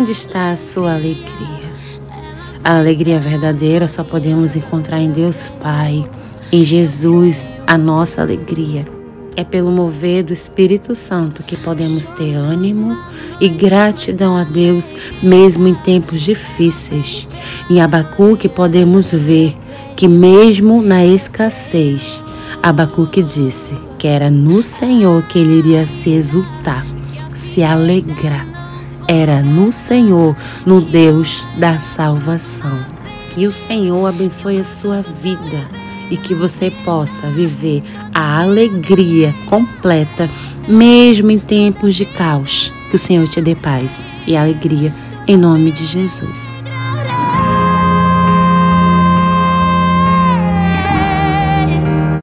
Onde está a sua alegria? A alegria verdadeira só podemos encontrar em Deus Pai, em Jesus, a nossa alegria. É pelo mover do Espírito Santo que podemos ter ânimo e gratidão a Deus, mesmo em tempos difíceis. Em Abacuque podemos ver que, mesmo na escassez, Abacuque disse que era no Senhor que ele iria se exultar, se alegrar. Era no Senhor, no Deus da salvação. Que o Senhor abençoe a sua vida e que você possa viver a alegria completa, mesmo em tempos de caos. Que o Senhor te dê paz e alegria, em nome de Jesus.